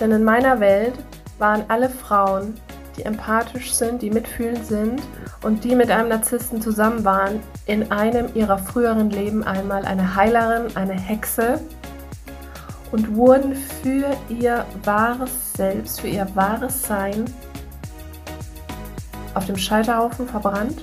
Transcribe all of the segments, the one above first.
Denn in meiner Welt waren alle Frauen, die empathisch sind, die mitfühlend sind und die mit einem Narzissten zusammen waren, in einem ihrer früheren Leben einmal eine Heilerin, eine Hexe und wurden für ihr wahres Selbst, für ihr wahres Sein auf dem Scheiterhaufen verbrannt.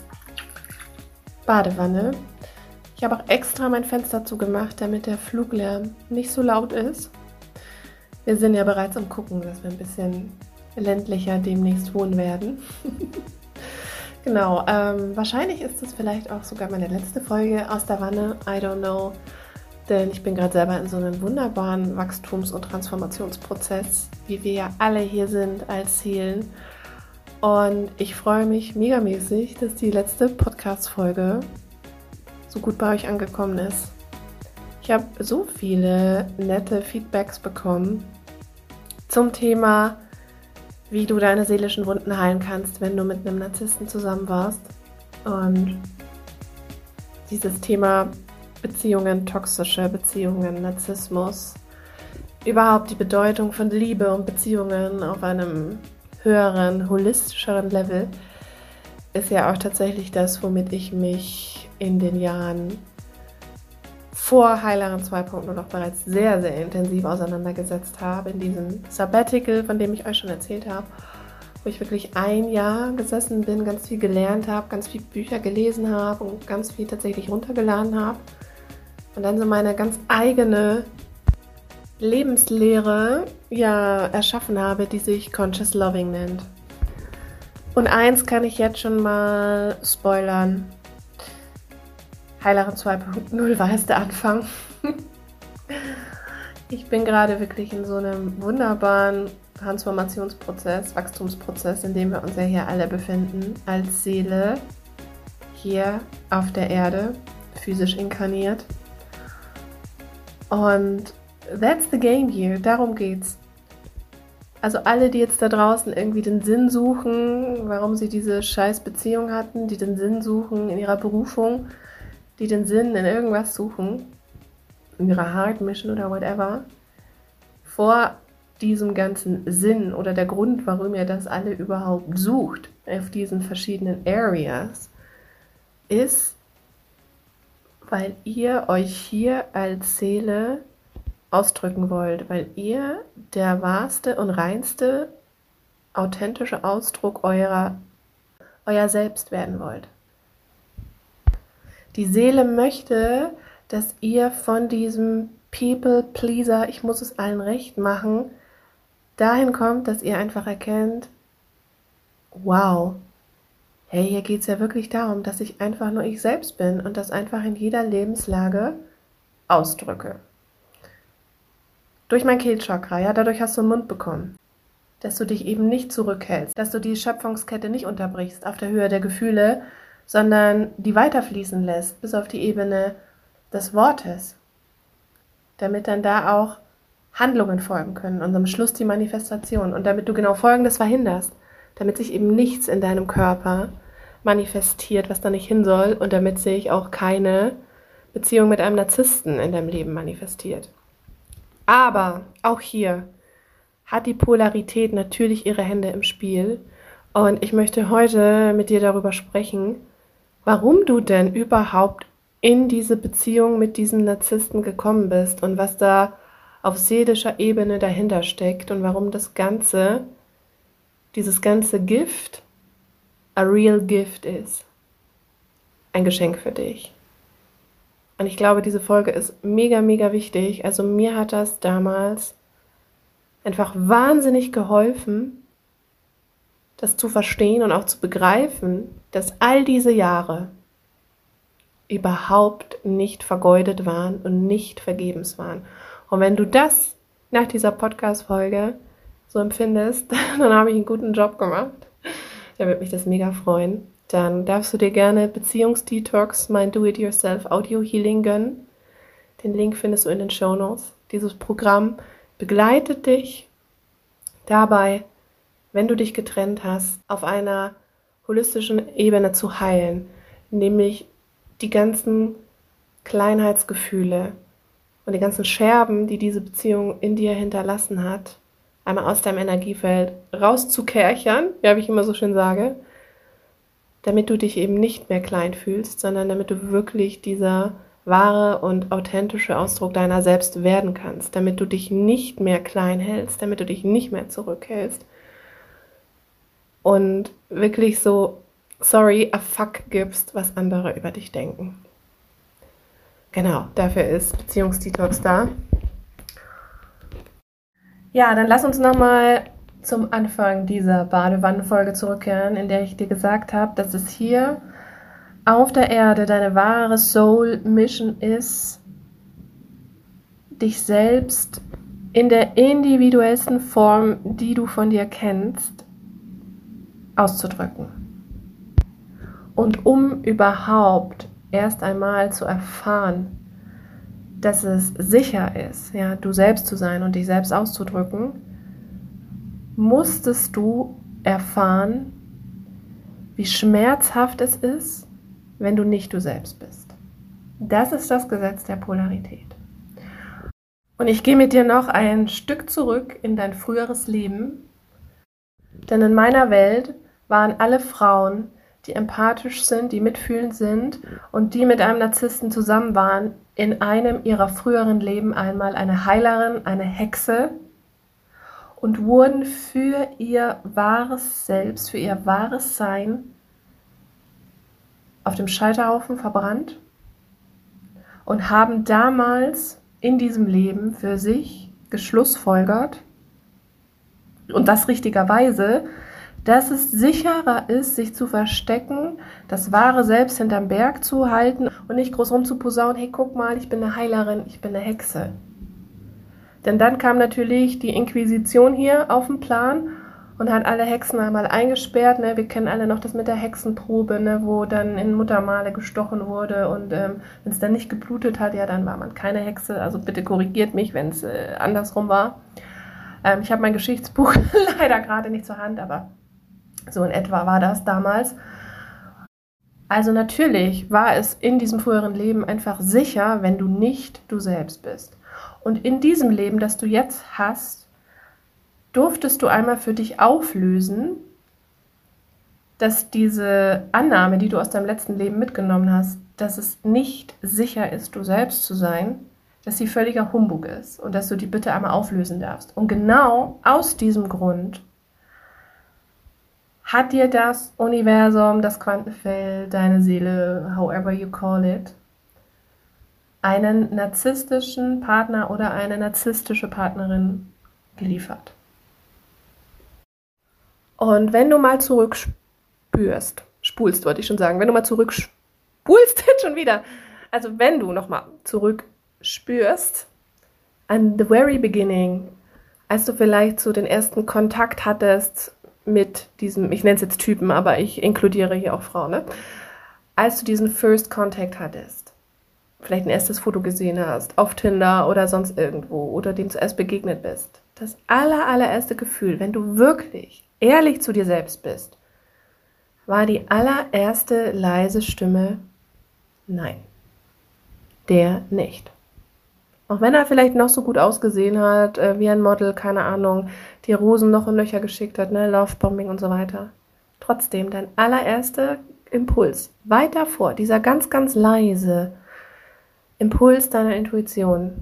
Badewanne. Ich habe auch extra mein Fenster zugemacht, damit der Fluglärm nicht so laut ist. Wir sind ja bereits am Gucken, dass wir ein bisschen ländlicher demnächst wohnen werden. genau, ähm, wahrscheinlich ist es vielleicht auch sogar meine letzte Folge aus der Wanne. I don't know. Denn ich bin gerade selber in so einem wunderbaren Wachstums- und Transformationsprozess, wie wir ja alle hier sind als Seelen. Und ich freue mich megamäßig, dass die letzte Podcast-Folge so gut bei euch angekommen ist. Ich habe so viele nette Feedbacks bekommen zum Thema, wie du deine seelischen Wunden heilen kannst, wenn du mit einem Narzissten zusammen warst. Und dieses Thema Beziehungen, toxische Beziehungen, Narzissmus, überhaupt die Bedeutung von Liebe und Beziehungen auf einem höheren, holistischeren Level ist ja auch tatsächlich das, womit ich mich in den Jahren vor Heilerin 2.0 noch bereits sehr, sehr intensiv auseinandergesetzt habe, in diesem Sabbatical, von dem ich euch schon erzählt habe, wo ich wirklich ein Jahr gesessen bin, ganz viel gelernt habe, ganz viele Bücher gelesen habe und ganz viel tatsächlich runtergeladen habe und dann so meine ganz eigene Lebenslehre ja erschaffen habe, die sich Conscious Loving nennt. Und eins kann ich jetzt schon mal spoilern. Heilerin 2.0 war es der Anfang. ich bin gerade wirklich in so einem wunderbaren Transformationsprozess, Wachstumsprozess, in dem wir uns ja hier alle befinden, als Seele hier auf der Erde, physisch inkarniert. Und that's the game here, darum geht's. Also alle, die jetzt da draußen irgendwie den Sinn suchen, warum sie diese scheiß Beziehung hatten, die den Sinn suchen in ihrer Berufung, die den Sinn in irgendwas suchen, in ihrer Heart Mission oder whatever, vor diesem ganzen Sinn oder der Grund, warum ihr das alle überhaupt sucht auf diesen verschiedenen Areas, ist, weil ihr euch hier als Seele ausdrücken wollt, weil ihr der wahrste und reinste, authentische Ausdruck eurer, euer Selbst werden wollt. Die Seele möchte, dass ihr von diesem People Pleaser, ich muss es allen recht machen, dahin kommt, dass ihr einfach erkennt, wow, hey, hier geht es ja wirklich darum, dass ich einfach nur ich selbst bin und das einfach in jeder Lebenslage ausdrücke. Durch mein Kehlchakra, ja, dadurch hast du einen Mund bekommen. Dass du dich eben nicht zurückhältst, dass du die Schöpfungskette nicht unterbrichst auf der Höhe der Gefühle, sondern die weiterfließen lässt bis auf die Ebene des Wortes, damit dann da auch Handlungen folgen können und am Schluss die Manifestation und damit du genau Folgendes verhinderst, damit sich eben nichts in deinem Körper manifestiert, was da nicht hin soll und damit sich auch keine Beziehung mit einem Narzissten in deinem Leben manifestiert. Aber auch hier hat die Polarität natürlich ihre Hände im Spiel und ich möchte heute mit dir darüber sprechen, warum du denn überhaupt in diese Beziehung mit diesem Narzissten gekommen bist und was da auf seelischer Ebene dahinter steckt und warum das Ganze, dieses ganze Gift, a real gift ist. Ein Geschenk für dich. Und ich glaube, diese Folge ist mega, mega wichtig. Also mir hat das damals einfach wahnsinnig geholfen, das zu verstehen und auch zu begreifen, dass all diese Jahre überhaupt nicht vergeudet waren und nicht vergebens waren. Und wenn du das nach dieser Podcast-Folge so empfindest, dann habe ich einen guten Job gemacht. Da würde mich das mega freuen. Dann darfst du dir gerne Beziehungsdetox, mein Do-It-Yourself Audio Healing gönnen. Den Link findest du in den Show Notes. Dieses Programm begleitet dich dabei, wenn du dich getrennt hast, auf einer holistischen Ebene zu heilen, nämlich die ganzen Kleinheitsgefühle und die ganzen Scherben, die diese Beziehung in dir hinterlassen hat, einmal aus deinem Energiefeld rauszukerchern, wie ich immer so schön sage, damit du dich eben nicht mehr klein fühlst, sondern damit du wirklich dieser wahre und authentische Ausdruck deiner selbst werden kannst, damit du dich nicht mehr klein hältst, damit du dich nicht mehr zurückhältst und wirklich so sorry, a fuck gibst, was andere über dich denken. Genau, dafür ist Beziehungsdetox da. Ja, dann lass uns nochmal zum Anfang dieser Badewannenfolge zurückkehren, in der ich dir gesagt habe, dass es hier auf der Erde deine wahre Soul Mission ist, dich selbst in der individuellsten Form, die du von dir kennst, auszudrücken. Und um überhaupt erst einmal zu erfahren, dass es sicher ist, ja, du selbst zu sein und dich selbst auszudrücken, musstest du erfahren, wie schmerzhaft es ist, wenn du nicht du selbst bist. Das ist das Gesetz der Polarität. Und ich gehe mit dir noch ein Stück zurück in dein früheres Leben, denn in meiner Welt waren alle Frauen, die empathisch sind, die mitfühlend sind und die mit einem Narzissten zusammen waren, in einem ihrer früheren Leben einmal eine Heilerin, eine Hexe und wurden für ihr wahres Selbst, für ihr wahres Sein auf dem Scheiterhaufen verbrannt und haben damals in diesem Leben für sich geschlussfolgert, und das richtigerweise, dass es sicherer ist, sich zu verstecken, das wahre Selbst hinterm Berg zu halten und nicht groß rumzuposaunen, hey, guck mal, ich bin eine Heilerin, ich bin eine Hexe. Denn dann kam natürlich die Inquisition hier auf den Plan und hat alle Hexen einmal eingesperrt. Ne? Wir kennen alle noch das mit der Hexenprobe, ne? wo dann in Muttermale gestochen wurde und ähm, wenn es dann nicht geblutet hat, ja, dann war man keine Hexe. Also bitte korrigiert mich, wenn es äh, andersrum war. Ähm, ich habe mein Geschichtsbuch leider gerade nicht zur Hand, aber so in etwa war das damals. Also natürlich war es in diesem früheren Leben einfach sicher, wenn du nicht du selbst bist. Und in diesem Leben, das du jetzt hast, durftest du einmal für dich auflösen, dass diese Annahme, die du aus deinem letzten Leben mitgenommen hast, dass es nicht sicher ist, du selbst zu sein, dass sie völliger Humbug ist und dass du die bitte einmal auflösen darfst. Und genau aus diesem Grund hat dir das Universum, das Quantenfeld, deine Seele, however you call it, einen narzisstischen Partner oder eine narzisstische Partnerin geliefert. Und wenn du mal zurückspürst, spulst, wollte ich schon sagen, wenn du mal zurückspulst, schon wieder, also wenn du nochmal zurückspürst, an the very beginning, als du vielleicht so den ersten Kontakt hattest mit diesem, ich nenne es jetzt Typen, aber ich inkludiere hier auch Frauen, ne? als du diesen First Contact hattest, vielleicht ein erstes Foto gesehen hast, auf Tinder oder sonst irgendwo oder dem zuerst begegnet bist, das aller, allererste Gefühl, wenn du wirklich ehrlich zu dir selbst bist, war die allererste leise Stimme Nein. Der nicht. Auch wenn er vielleicht noch so gut ausgesehen hat, äh, wie ein Model, keine Ahnung, die Rosen noch in Löcher geschickt hat, ne, Lovebombing und so weiter. Trotzdem, dein allererster Impuls, weit davor, dieser ganz, ganz leise Impuls deiner Intuition,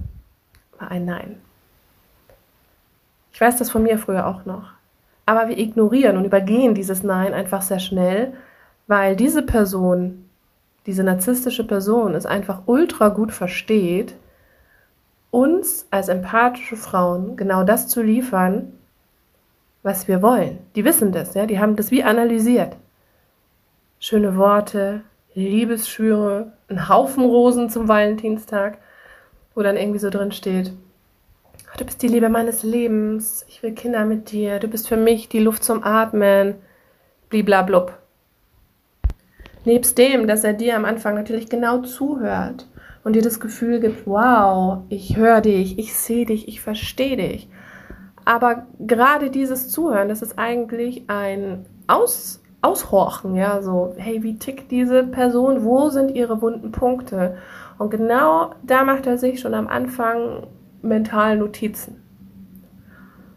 war ein Nein. Ich weiß das von mir früher auch noch. Aber wir ignorieren und übergehen dieses Nein einfach sehr schnell, weil diese Person, diese narzisstische Person es einfach ultra gut versteht, uns als empathische Frauen genau das zu liefern, was wir wollen. Die wissen das, ja, die haben das wie analysiert. Schöne Worte, Liebesschwüre, ein Haufen Rosen zum Valentinstag, wo dann irgendwie so drin steht, du bist die Liebe meines Lebens, ich will Kinder mit dir, du bist für mich die Luft zum Atmen, bliblablub. Nebst dem, dass er dir am Anfang natürlich genau zuhört und dir das Gefühl gibt, wow, ich höre dich, ich sehe dich, ich verstehe dich. Aber gerade dieses Zuhören, das ist eigentlich ein Aus, Aushorchen, ja, so, hey, wie tickt diese Person, wo sind ihre wunden Punkte? Und genau da macht er sich schon am Anfang mental Notizen,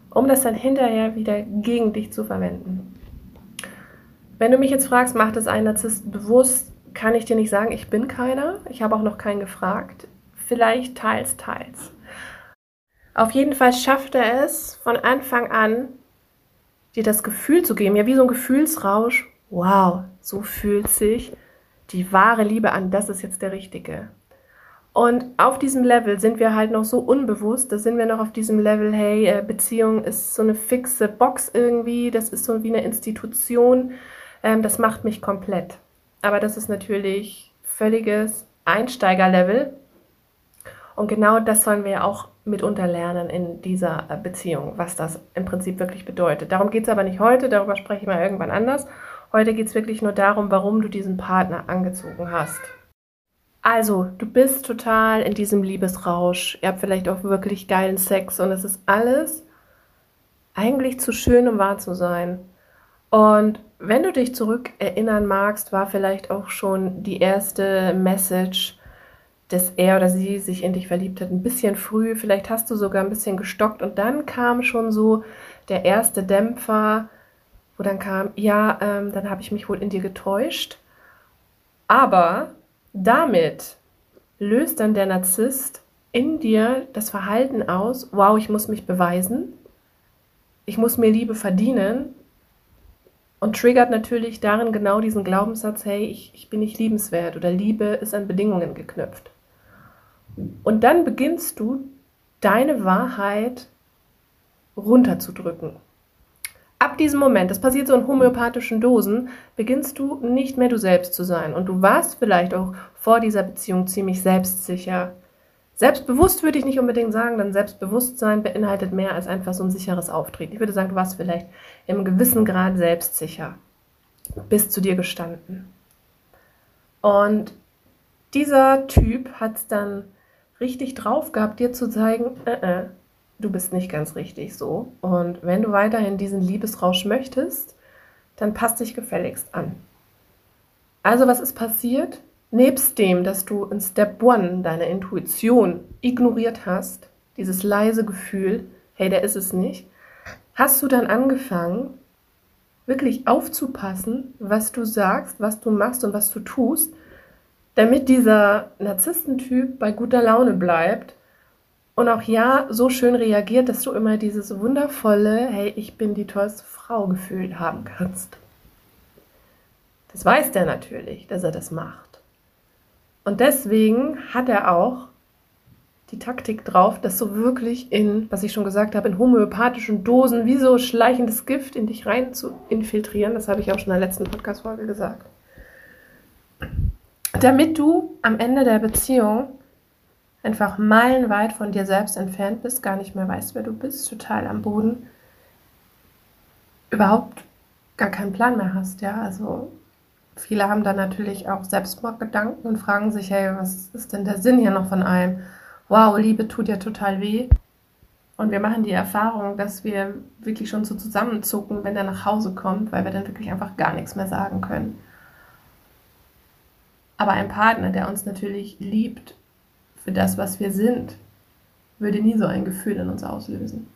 um das dann hinterher wieder gegen dich zu verwenden. Wenn du mich jetzt fragst, macht es ein Narzisst bewusst, kann ich dir nicht sagen, ich bin keiner. Ich habe auch noch keinen gefragt. Vielleicht teils, teils. Auf jeden Fall schafft er es von Anfang an, dir das Gefühl zu geben, ja, wie so ein Gefühlsrausch. Wow, so fühlt sich die wahre Liebe an. Das ist jetzt der Richtige. Und auf diesem Level sind wir halt noch so unbewusst, da sind wir noch auf diesem Level, hey, äh, Beziehung ist so eine fixe Box irgendwie, das ist so wie eine Institution, ähm, das macht mich komplett. Aber das ist natürlich völliges Einsteigerlevel. Und genau das sollen wir auch mitunter lernen in dieser äh, Beziehung, was das im Prinzip wirklich bedeutet. Darum geht es aber nicht heute, darüber spreche ich mal irgendwann anders. Heute geht es wirklich nur darum, warum du diesen Partner angezogen hast. Also, du bist total in diesem Liebesrausch. Ihr habt vielleicht auch wirklich geilen Sex und es ist alles eigentlich zu schön, um wahr zu sein. Und wenn du dich zurück erinnern magst, war vielleicht auch schon die erste Message, dass er oder sie sich in dich verliebt hat, ein bisschen früh. Vielleicht hast du sogar ein bisschen gestockt und dann kam schon so der erste Dämpfer, wo dann kam, ja, ähm, dann habe ich mich wohl in dir getäuscht. Aber damit löst dann der Narzisst in dir das Verhalten aus, wow, ich muss mich beweisen, ich muss mir Liebe verdienen und triggert natürlich darin genau diesen Glaubenssatz, hey, ich, ich bin nicht liebenswert oder Liebe ist an Bedingungen geknüpft. Und dann beginnst du deine Wahrheit runterzudrücken ab diesem Moment, das passiert so in homöopathischen Dosen, beginnst du nicht mehr du selbst zu sein. Und du warst vielleicht auch vor dieser Beziehung ziemlich selbstsicher. Selbstbewusst würde ich nicht unbedingt sagen, denn Selbstbewusstsein beinhaltet mehr als einfach so ein sicheres Auftreten. Ich würde sagen, du warst vielleicht im gewissen Grad selbstsicher, bist zu dir gestanden. Und dieser Typ hat es dann richtig drauf gehabt, dir zu zeigen, äh, äh, du bist nicht ganz richtig so. Und wenn du weiterhin diesen Liebesrausch möchtest, dann passt dich gefälligst an. Also was ist passiert? Nebst dem, dass du in Step One deine Intuition ignoriert hast, dieses leise Gefühl, hey, der ist es nicht, hast du dann angefangen, wirklich aufzupassen, was du sagst, was du machst und was du tust, damit dieser Narzisstentyp bei guter Laune bleibt und auch ja so schön reagiert, dass du immer dieses wundervolle, hey, ich bin die tollste Frau Gefühl haben kannst. Das weiß der natürlich, dass er das macht. Und deswegen hat er auch die Taktik drauf, das so wirklich in, was ich schon gesagt habe, in homöopathischen Dosen wie so schleichendes Gift in dich rein zu infiltrieren. Das habe ich auch schon in der letzten Podcast-Folge gesagt. Damit du am Ende der Beziehung einfach meilenweit von dir selbst entfernt bist, gar nicht mehr weißt, wer du bist, total am Boden, überhaupt gar keinen Plan mehr hast, ja, also viele haben dann natürlich auch Selbstmordgedanken und fragen sich, hey, was ist denn der Sinn hier noch von allem? Wow, Liebe tut ja total weh. Und wir machen die Erfahrung, dass wir wirklich schon so zusammenzucken, wenn er nach Hause kommt, weil wir dann wirklich einfach gar nichts mehr sagen können. Aber ein Partner, der uns natürlich liebt für das, was wir sind, würde nie so ein Gefühl in uns auslösen.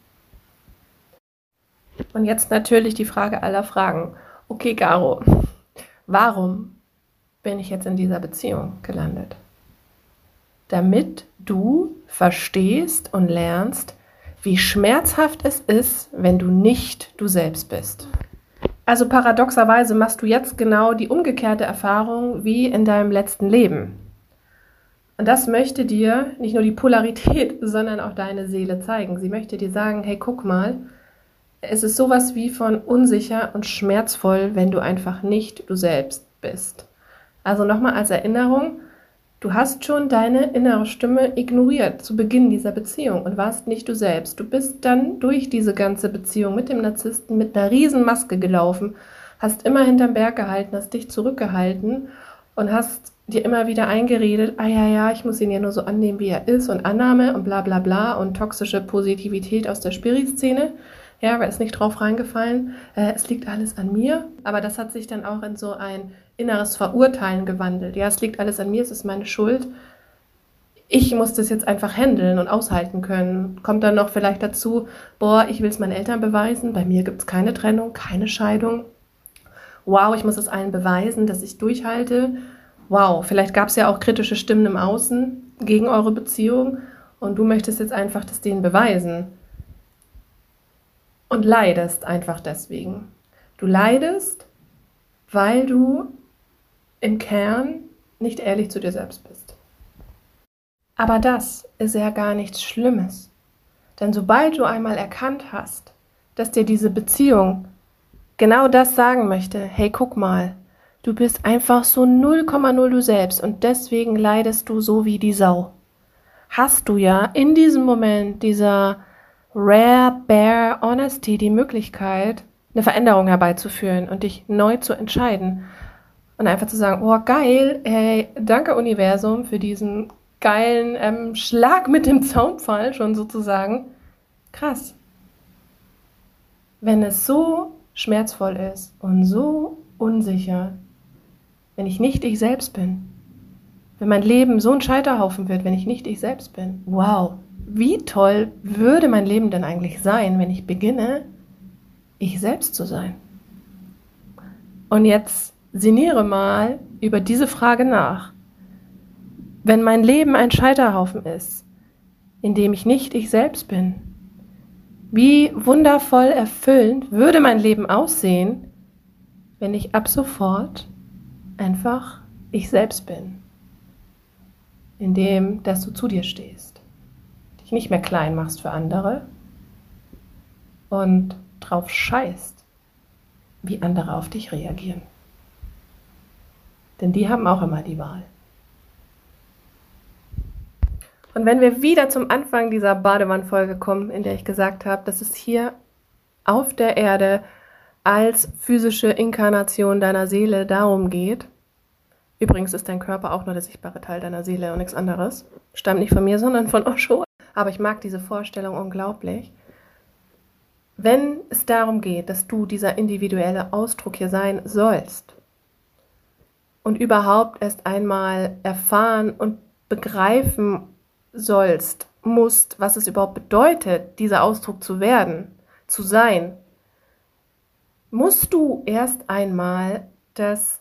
Und jetzt natürlich die Frage aller Fragen. Okay, Garo, warum bin ich jetzt in dieser Beziehung gelandet? Damit du verstehst und lernst, wie schmerzhaft es ist, wenn du nicht du selbst bist. Also paradoxerweise machst du jetzt genau die umgekehrte Erfahrung wie in deinem letzten Leben. Und das möchte dir nicht nur die Polarität, sondern auch deine Seele zeigen. Sie möchte dir sagen, hey, guck mal, es ist sowas wie von unsicher und schmerzvoll, wenn du einfach nicht du selbst bist. Also nochmal als Erinnerung, du hast schon deine innere Stimme ignoriert zu Beginn dieser Beziehung und warst nicht du selbst. Du bist dann durch diese ganze Beziehung mit dem Narzissten mit einer riesen Maske gelaufen, hast immer hinterm Berg gehalten, hast dich zurückgehalten und hast dir immer wieder eingeredet, ah ja, ja, ich muss ihn ja nur so annehmen, wie er ist und Annahme und bla bla bla und toxische Positivität aus der Spiri-Szene. Ja, wer ist nicht drauf reingefallen? Äh, es liegt alles an mir. Aber das hat sich dann auch in so ein inneres Verurteilen gewandelt. Ja, es liegt alles an mir, es ist meine Schuld. Ich muss das jetzt einfach handeln und aushalten können. Kommt dann noch vielleicht dazu, boah, ich will es meinen Eltern beweisen. Bei mir gibt es keine Trennung, keine Scheidung. Wow, ich muss es allen beweisen, dass ich durchhalte wow, vielleicht gab es ja auch kritische Stimmen im Außen gegen eure Beziehung und du möchtest jetzt einfach das denen beweisen. Und leidest einfach deswegen. Du leidest, weil du im Kern nicht ehrlich zu dir selbst bist. Aber das ist ja gar nichts Schlimmes. Denn sobald du einmal erkannt hast, dass dir diese Beziehung genau das sagen möchte, hey, guck mal, Du bist einfach so 0,0 du selbst und deswegen leidest du so wie die Sau. Hast du ja in diesem Moment dieser Rare Bare Honesty die Möglichkeit, eine Veränderung herbeizuführen und dich neu zu entscheiden. Und einfach zu sagen, oh geil, hey, danke Universum für diesen geilen ähm, Schlag mit dem Zaunpfahl schon sozusagen. Krass. Wenn es so schmerzvoll ist und so unsicher, wenn ich nicht ich selbst bin. Wenn mein Leben so ein Scheiterhaufen wird, wenn ich nicht ich selbst bin. Wow, wie toll würde mein Leben denn eigentlich sein, wenn ich beginne, ich selbst zu sein? Und jetzt sinniere mal über diese Frage nach. Wenn mein Leben ein Scheiterhaufen ist, in dem ich nicht ich selbst bin, wie wundervoll erfüllend würde mein Leben aussehen, wenn ich ab sofort einfach ich selbst bin, indem dass du zu dir stehst, dich nicht mehr klein machst für andere und drauf scheißt, wie andere auf dich reagieren. Denn die haben auch immer die Wahl. Und wenn wir wieder zum Anfang dieser Badewannfolge kommen, in der ich gesagt habe, dass es hier auf der Erde als physische Inkarnation deiner Seele darum geht. Übrigens ist dein Körper auch nur der sichtbare Teil deiner Seele und nichts anderes. Stammt nicht von mir, sondern von Osho. Aber ich mag diese Vorstellung unglaublich. Wenn es darum geht, dass du dieser individuelle Ausdruck hier sein sollst und überhaupt erst einmal erfahren und begreifen sollst, musst, was es überhaupt bedeutet, dieser Ausdruck zu werden, zu sein, musst du erst einmal das,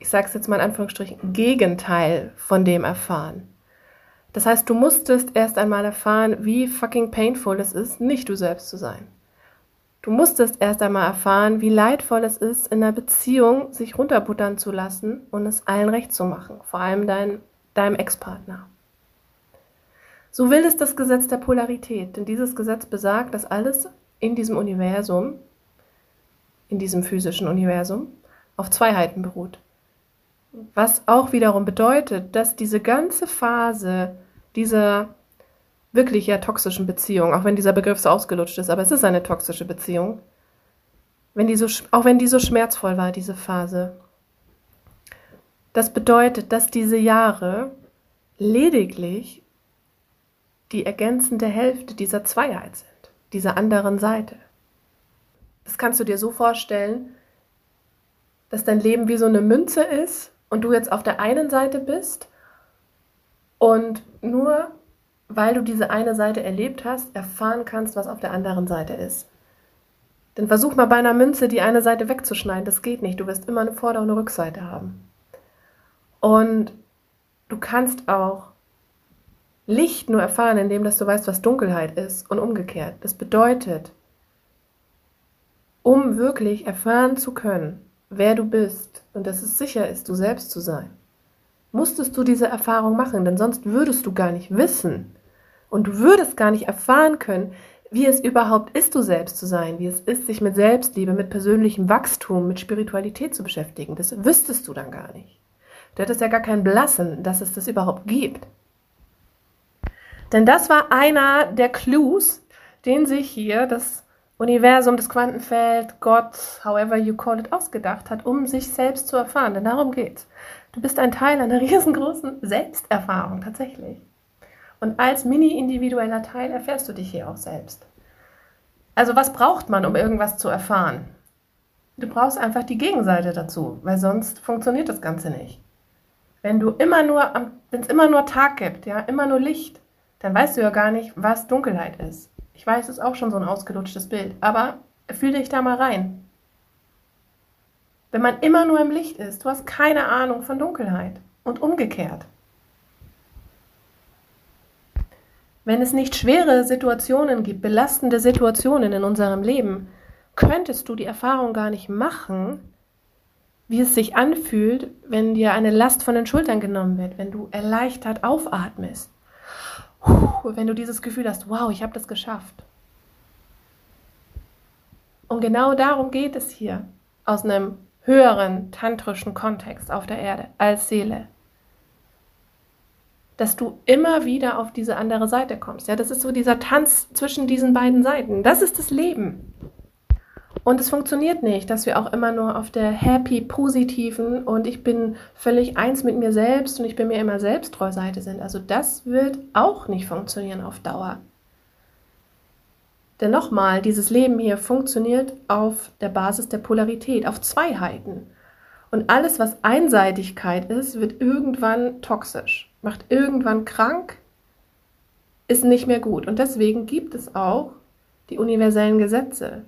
ich sage es jetzt mal in Anführungsstrichen, Gegenteil von dem erfahren. Das heißt, du musstest erst einmal erfahren, wie fucking painful es ist, nicht du selbst zu sein. Du musstest erst einmal erfahren, wie leidvoll es ist, in einer Beziehung sich runterbuttern zu lassen und es allen recht zu machen, vor allem dein, deinem Ex-Partner. So will es das Gesetz der Polarität, denn dieses Gesetz besagt, dass alles in diesem Universum in diesem physischen Universum auf Zweiheiten beruht. Was auch wiederum bedeutet, dass diese ganze Phase dieser wirklich ja toxischen Beziehung, auch wenn dieser Begriff so ausgelutscht ist, aber es ist eine toxische Beziehung, wenn die so, auch wenn die so schmerzvoll war, diese Phase, das bedeutet, dass diese Jahre lediglich die ergänzende Hälfte dieser Zweiheit sind, dieser anderen Seite. Das kannst du dir so vorstellen, dass dein Leben wie so eine Münze ist und du jetzt auf der einen Seite bist und nur weil du diese eine Seite erlebt hast, erfahren kannst, was auf der anderen Seite ist. Denn versuch mal bei einer Münze die eine Seite wegzuschneiden, das geht nicht. Du wirst immer eine Vorder- und eine Rückseite haben. Und du kannst auch Licht nur erfahren, indem dass du weißt, was Dunkelheit ist und umgekehrt. Das bedeutet, um wirklich erfahren zu können, wer du bist und dass es sicher ist, du selbst zu sein, musstest du diese Erfahrung machen, denn sonst würdest du gar nicht wissen und du würdest gar nicht erfahren können, wie es überhaupt ist, du selbst zu sein, wie es ist, sich mit Selbstliebe, mit persönlichem Wachstum, mit Spiritualität zu beschäftigen. Das wüsstest du dann gar nicht. Du hättest ja gar kein Blassen, dass es das überhaupt gibt. Denn das war einer der Clues, den sich hier das Universum, das Quantenfeld, Gott, however you call it, ausgedacht hat, um sich selbst zu erfahren. Denn darum geht's. Du bist ein Teil einer riesengroßen Selbsterfahrung tatsächlich. Und als mini-individueller Teil erfährst du dich hier auch selbst. Also was braucht man, um irgendwas zu erfahren? Du brauchst einfach die Gegenseite dazu, weil sonst funktioniert das Ganze nicht. Wenn du immer nur, wenn es immer nur Tag gibt, ja, immer nur Licht, dann weißt du ja gar nicht, was Dunkelheit ist. Ich weiß, es ist auch schon so ein ausgelutschtes Bild, aber fühl dich da mal rein. Wenn man immer nur im Licht ist, du hast keine Ahnung von Dunkelheit und umgekehrt. Wenn es nicht schwere Situationen gibt, belastende Situationen in unserem Leben, könntest du die Erfahrung gar nicht machen, wie es sich anfühlt, wenn dir eine Last von den Schultern genommen wird, wenn du erleichtert aufatmest, wenn du dieses Gefühl hast, wow, ich habe das geschafft. Und genau darum geht es hier, aus einem höheren tantrischen Kontext auf der Erde als Seele dass du immer wieder auf diese andere Seite kommst. Ja, das ist so dieser Tanz zwischen diesen beiden Seiten. Das ist das Leben. Und es funktioniert nicht, dass wir auch immer nur auf der happy, positiven und ich bin völlig eins mit mir selbst und ich bin mir immer selbsttreu Seite sind. Also das wird auch nicht funktionieren auf Dauer. Denn nochmal, dieses Leben hier funktioniert auf der Basis der Polarität, auf Zweiheiten. Und alles, was Einseitigkeit ist, wird irgendwann toxisch macht irgendwann krank, ist nicht mehr gut. Und deswegen gibt es auch die universellen Gesetze.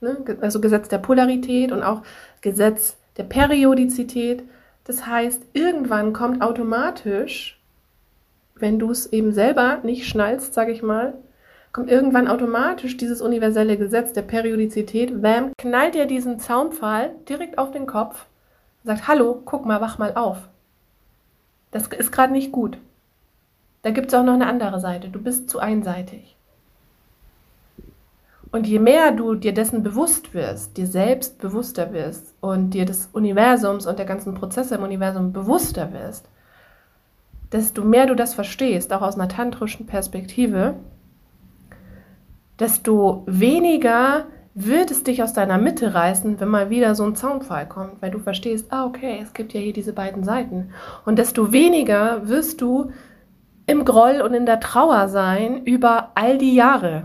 Ne? Also Gesetz der Polarität und auch Gesetz der Periodizität. Das heißt, irgendwann kommt automatisch, wenn du es eben selber nicht schnallst, sage ich mal, kommt irgendwann automatisch dieses universelle Gesetz der Periodizität, bam, knallt dir diesen Zaunpfahl direkt auf den Kopf, sagt, hallo, guck mal, wach mal auf. Das ist gerade nicht gut. Da gibt es auch noch eine andere Seite. Du bist zu einseitig. Und je mehr du dir dessen bewusst wirst, dir selbst bewusster wirst und dir des Universums und der ganzen Prozesse im Universum bewusster wirst, desto mehr du das verstehst, auch aus einer tantrischen Perspektive, desto weniger wird es dich aus deiner Mitte reißen, wenn mal wieder so ein Zaunpfahl kommt, weil du verstehst, ah, okay, es gibt ja hier diese beiden Seiten. Und desto weniger wirst du im Groll und in der Trauer sein über all die Jahre,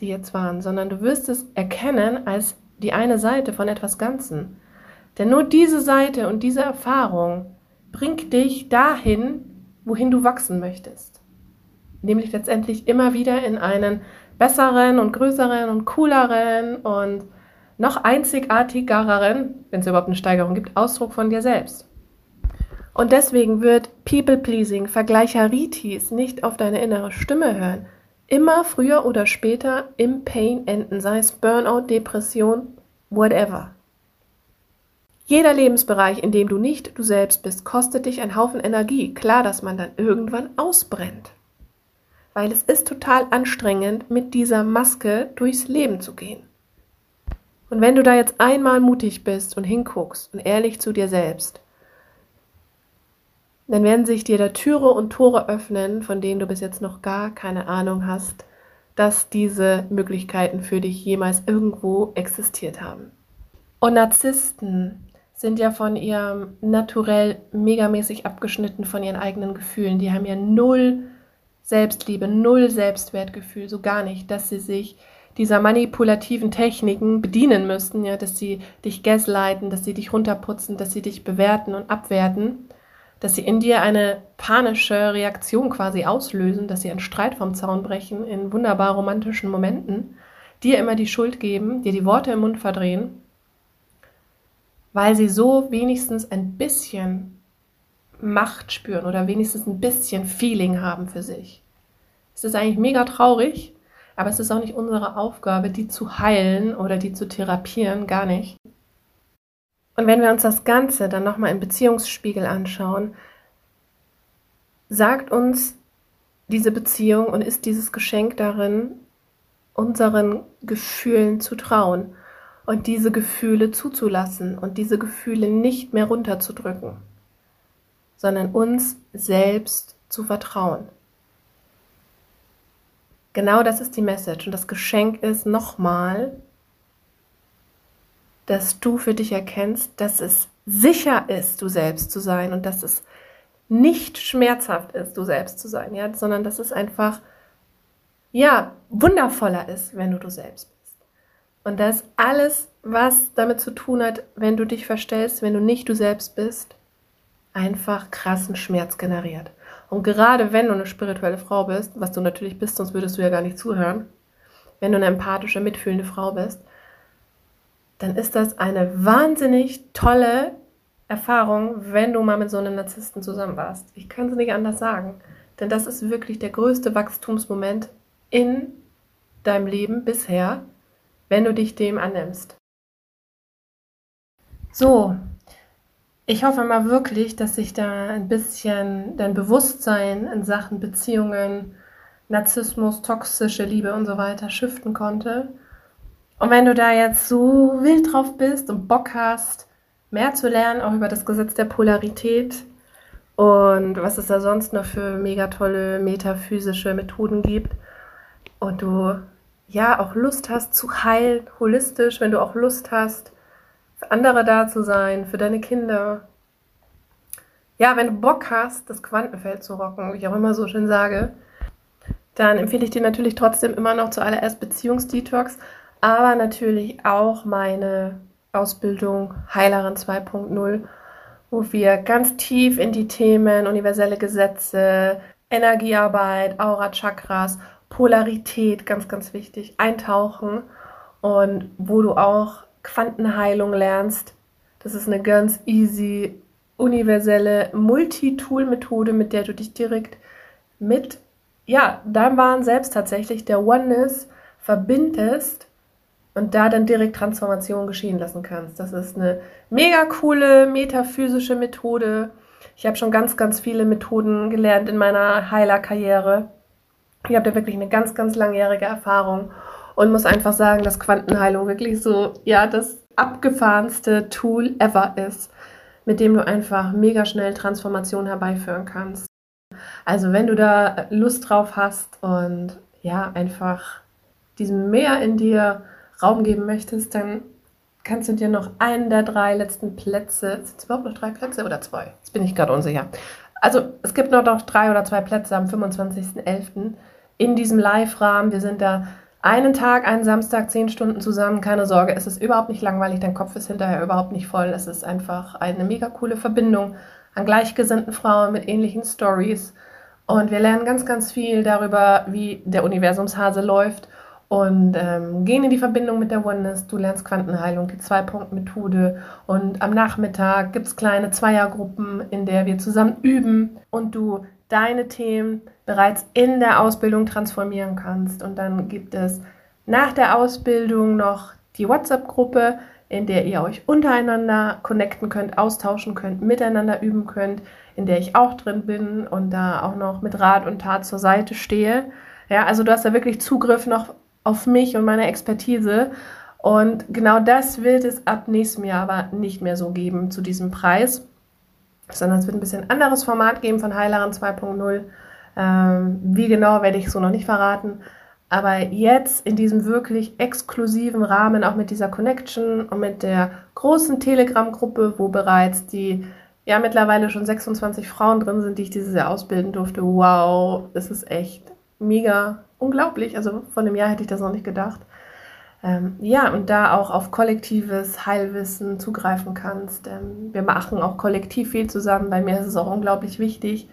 die jetzt waren, sondern du wirst es erkennen als die eine Seite von etwas Ganzen. Denn nur diese Seite und diese Erfahrung bringt dich dahin, wohin du wachsen möchtest. Nämlich letztendlich immer wieder in einen besseren und größeren und cooleren und noch einzigartigeren, wenn es überhaupt eine Steigerung gibt, Ausdruck von dir selbst. Und deswegen wird People-Pleasing, Vergleicheritis nicht auf deine innere Stimme hören, immer früher oder später im Pain enden, sei es Burnout, Depression, whatever. Jeder Lebensbereich, in dem du nicht du selbst bist, kostet dich einen Haufen Energie. Klar, dass man dann irgendwann ausbrennt weil es ist total anstrengend, mit dieser Maske durchs Leben zu gehen. Und wenn du da jetzt einmal mutig bist und hinguckst und ehrlich zu dir selbst, dann werden sich dir da Türe und Tore öffnen, von denen du bis jetzt noch gar keine Ahnung hast, dass diese Möglichkeiten für dich jemals irgendwo existiert haben. Und Narzissten sind ja von ihrem Naturell megamäßig abgeschnitten von ihren eigenen Gefühlen. Die haben ja null Selbstliebe, null Selbstwertgefühl, so gar nicht, dass sie sich dieser manipulativen Techniken bedienen müssten, ja, dass sie dich gaslighten, dass sie dich runterputzen, dass sie dich bewerten und abwerten, dass sie in dir eine panische Reaktion quasi auslösen, dass sie einen Streit vom Zaun brechen in wunderbar romantischen Momenten, dir immer die Schuld geben, dir die Worte im Mund verdrehen, weil sie so wenigstens ein bisschen Macht spüren oder wenigstens ein bisschen Feeling haben für sich. Es ist eigentlich mega traurig, aber es ist auch nicht unsere Aufgabe, die zu heilen oder die zu therapieren, gar nicht. Und wenn wir uns das Ganze dann nochmal im Beziehungsspiegel anschauen, sagt uns diese Beziehung und ist dieses Geschenk darin, unseren Gefühlen zu trauen und diese Gefühle zuzulassen und diese Gefühle nicht mehr runterzudrücken, sondern uns selbst zu vertrauen. Genau das ist die Message und das Geschenk ist nochmal, dass du für dich erkennst, dass es sicher ist, du selbst zu sein und dass es nicht schmerzhaft ist, du selbst zu sein, ja, sondern dass es einfach ja wundervoller ist, wenn du du selbst bist. Und dass alles, was damit zu tun hat, wenn du dich verstellst, wenn du nicht du selbst bist, einfach krassen Schmerz generiert. Und gerade wenn du eine spirituelle Frau bist, was du natürlich bist, sonst würdest du ja gar nicht zuhören, wenn du eine empathische, mitfühlende Frau bist, dann ist das eine wahnsinnig tolle Erfahrung, wenn du mal mit so einem Narzissten zusammen warst. Ich kann es nicht anders sagen. Denn das ist wirklich der größte Wachstumsmoment in deinem Leben bisher, wenn du dich dem annimmst. So, ich hoffe mal wirklich, dass sich da ein bisschen dein Bewusstsein in Sachen Beziehungen, Narzissmus, toxische Liebe und so weiter shiften konnte. Und wenn du da jetzt so wild drauf bist und Bock hast, mehr zu lernen, auch über das Gesetz der Polarität und was es da sonst noch für mega tolle metaphysische Methoden gibt. Und du ja auch Lust hast zu heilen, holistisch, wenn du auch Lust hast, für andere da zu sein, für deine Kinder. Ja, wenn du Bock hast, das Quantenfeld zu rocken, wie ich auch immer so schön sage, dann empfehle ich dir natürlich trotzdem immer noch zuallererst Beziehungsdetox, aber natürlich auch meine Ausbildung Heilerin 2.0, wo wir ganz tief in die Themen universelle Gesetze, Energiearbeit, Aura Chakras, Polarität, ganz, ganz wichtig, eintauchen und wo du auch Quantenheilung lernst. Das ist eine ganz easy, universelle Multitool-Methode, mit der du dich direkt mit ja, deinem wahren Selbst tatsächlich, der Oneness, verbindest und da dann direkt Transformation geschehen lassen kannst. Das ist eine mega coole metaphysische Methode. Ich habe schon ganz, ganz viele Methoden gelernt in meiner Heilerkarriere. Ich habe da wirklich eine ganz, ganz langjährige Erfahrung und muss einfach sagen, dass Quantenheilung wirklich so, ja, das abgefahrenste Tool ever ist, mit dem du einfach mega schnell Transformation herbeiführen kannst. Also wenn du da Lust drauf hast und ja, einfach diesem Meer in dir Raum geben möchtest, dann kannst du dir noch einen der drei letzten Plätze, sind es überhaupt noch drei Plätze oder zwei? Jetzt bin ich gerade unsicher. Also es gibt noch, noch drei oder zwei Plätze am 25.11. in diesem Live-Rahmen. Wir sind da einen Tag, einen Samstag, zehn Stunden zusammen. Keine Sorge, es ist überhaupt nicht langweilig. Dein Kopf ist hinterher überhaupt nicht voll. Es ist einfach eine mega coole Verbindung an gleichgesinnten Frauen mit ähnlichen Stories. Und wir lernen ganz, ganz viel darüber, wie der Universumshase läuft und ähm, gehen in die Verbindung mit der Oneness. Du lernst Quantenheilung, die Zwei-Punkt-Methode. Und am Nachmittag gibt es kleine Zweiergruppen, in der wir zusammen üben und du deine Themen bereits in der Ausbildung transformieren kannst. Und dann gibt es nach der Ausbildung noch die WhatsApp-Gruppe, in der ihr euch untereinander connecten könnt, austauschen könnt, miteinander üben könnt, in der ich auch drin bin und da auch noch mit Rat und Tat zur Seite stehe. Ja, also du hast da wirklich Zugriff noch auf mich und meine Expertise. Und genau das wird es ab nächstem Jahr aber nicht mehr so geben zu diesem Preis, sondern es wird ein bisschen anderes Format geben von Heilerin 2.0. Ähm, wie genau werde ich so noch nicht verraten. Aber jetzt in diesem wirklich exklusiven Rahmen, auch mit dieser Connection und mit der großen Telegram-Gruppe, wo bereits die ja mittlerweile schon 26 Frauen drin sind, die ich dieses Jahr ausbilden durfte. Wow, das ist echt mega unglaublich. Also von einem Jahr hätte ich das noch nicht gedacht. Ähm, ja, und da auch auf kollektives Heilwissen zugreifen kannst. Ähm, wir machen auch kollektiv viel zusammen. Bei mir ist es auch unglaublich wichtig,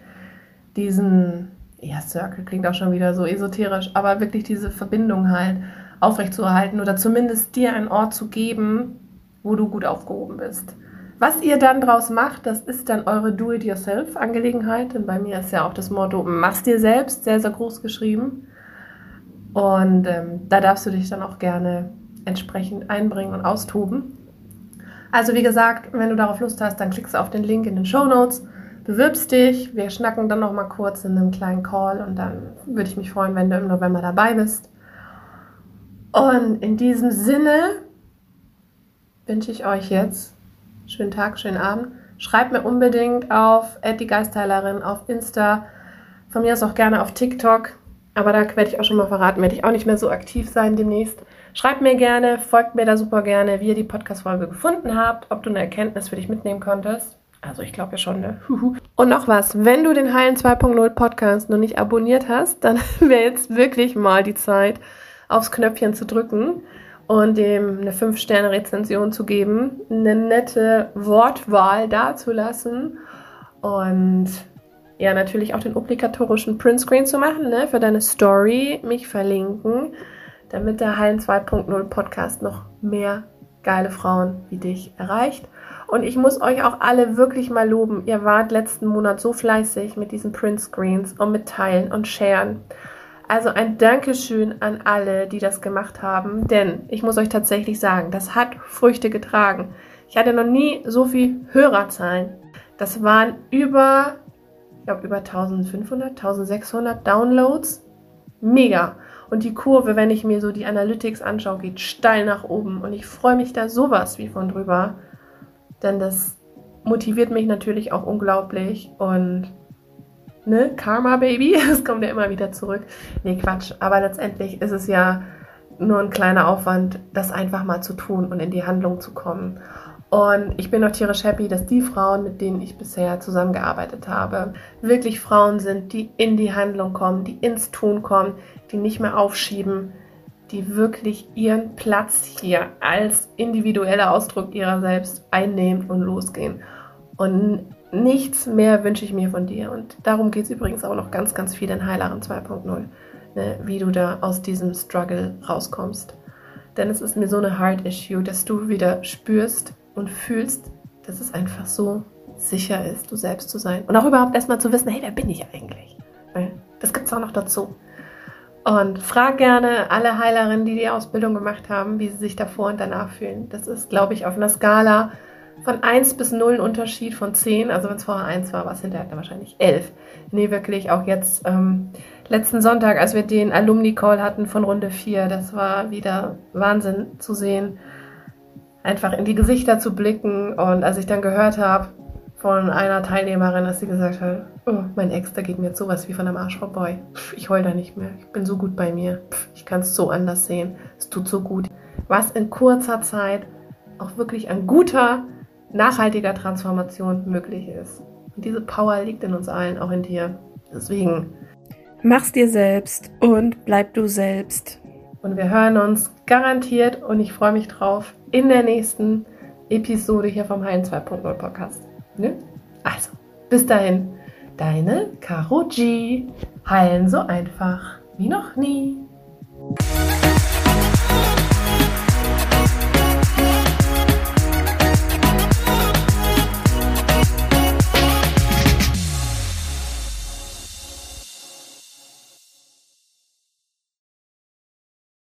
diesen, ja, Circle klingt auch schon wieder so esoterisch, aber wirklich diese Verbindung halt aufrechtzuerhalten oder zumindest dir einen Ort zu geben, wo du gut aufgehoben bist. Was ihr dann draus macht, das ist dann eure Do-it-yourself-Angelegenheit. Denn bei mir ist ja auch das Motto, mach's dir selbst, sehr, sehr groß geschrieben. Und ähm, da darfst du dich dann auch gerne entsprechend einbringen und austoben. Also wie gesagt, wenn du darauf Lust hast, dann klickst du auf den Link in den Show Notes. bewirbst dich. Wir schnacken dann noch mal kurz in einem kleinen Call und dann würde ich mich freuen, wenn du im November dabei bist. Und in diesem Sinne wünsche ich euch jetzt schönen Tag, schönen Abend. Schreibt mir unbedingt auf die Geistheilerin auf Insta, von mir aus auch gerne auf TikTok. Aber da werde ich auch schon mal verraten, werde ich auch nicht mehr so aktiv sein demnächst. Schreibt mir gerne, folgt mir da super gerne, wie ihr die Podcast-Folge gefunden habt, ob du eine Erkenntnis für dich mitnehmen konntest. Also ich glaube ja schon, ne? Und noch was, wenn du den Heilen 2.0 Podcast noch nicht abonniert hast, dann wäre jetzt wirklich mal die Zeit, aufs Knöpfchen zu drücken und dem eine 5-Sterne-Rezension zu geben, eine nette Wortwahl dazulassen und ja, natürlich auch den obligatorischen Printscreen zu machen, ne, für deine Story, mich verlinken, damit der Heilen 2.0 Podcast noch mehr geile Frauen wie dich erreicht. Und ich muss euch auch alle wirklich mal loben. Ihr wart letzten Monat so fleißig mit diesen Printscreens und mit Teilen und Sharen. Also ein Dankeschön an alle, die das gemacht haben, denn ich muss euch tatsächlich sagen, das hat Früchte getragen. Ich hatte noch nie so viel Hörerzahlen. Das waren über, ich glaube, über 1500, 1600 Downloads. Mega. Und die Kurve, wenn ich mir so die Analytics anschaue, geht steil nach oben. Und ich freue mich da sowas wie von drüber. Denn das motiviert mich natürlich auch unglaublich. Und ne, Karma Baby, das kommt ja immer wieder zurück. Nee, Quatsch. Aber letztendlich ist es ja nur ein kleiner Aufwand, das einfach mal zu tun und in die Handlung zu kommen. Und ich bin auch tierisch happy, dass die Frauen, mit denen ich bisher zusammengearbeitet habe, wirklich Frauen sind, die in die Handlung kommen, die ins Tun kommen, die nicht mehr aufschieben, die wirklich ihren Platz hier als individueller Ausdruck ihrer selbst einnehmen und losgehen. Und nichts mehr wünsche ich mir von dir. Und darum geht es übrigens auch noch ganz, ganz viel in Heileren 2.0, ne, wie du da aus diesem Struggle rauskommst. Denn es ist mir so eine Hard Issue, dass du wieder spürst und fühlst, dass es einfach so sicher ist, du selbst zu sein. Und auch überhaupt erstmal zu wissen, hey, wer bin ich eigentlich? Das gibt es auch noch dazu. Und frag gerne alle Heilerinnen, die die Ausbildung gemacht haben, wie sie sich davor und danach fühlen. Das ist, glaube ich, auf einer Skala von 1 bis 0 ein Unterschied von 10. Also wenn es vorher 1 war, war es hinterher wahrscheinlich 11. Nee, wirklich auch jetzt ähm, letzten Sonntag, als wir den Alumni-Call hatten von Runde 4, das war wieder Wahnsinn zu sehen, einfach in die Gesichter zu blicken. Und als ich dann gehört habe von einer Teilnehmerin, dass sie gesagt hat, oh, mein Ex, da geht mir jetzt sowas wie von einem Arsch vorbei. Pff, ich heul da nicht mehr. Ich bin so gut bei mir. Pff, ich kann es so anders sehen. Es tut so gut. Was in kurzer Zeit auch wirklich an guter nachhaltiger Transformation möglich ist. Und diese Power liegt in uns allen, auch in dir. Deswegen mach's dir selbst und bleib du selbst. Und wir hören uns garantiert und ich freue mich drauf in der nächsten Episode hier vom Heilen 2.0 Podcast. Ne? Also, bis dahin, deine Karo G. Heilen so einfach wie noch nie.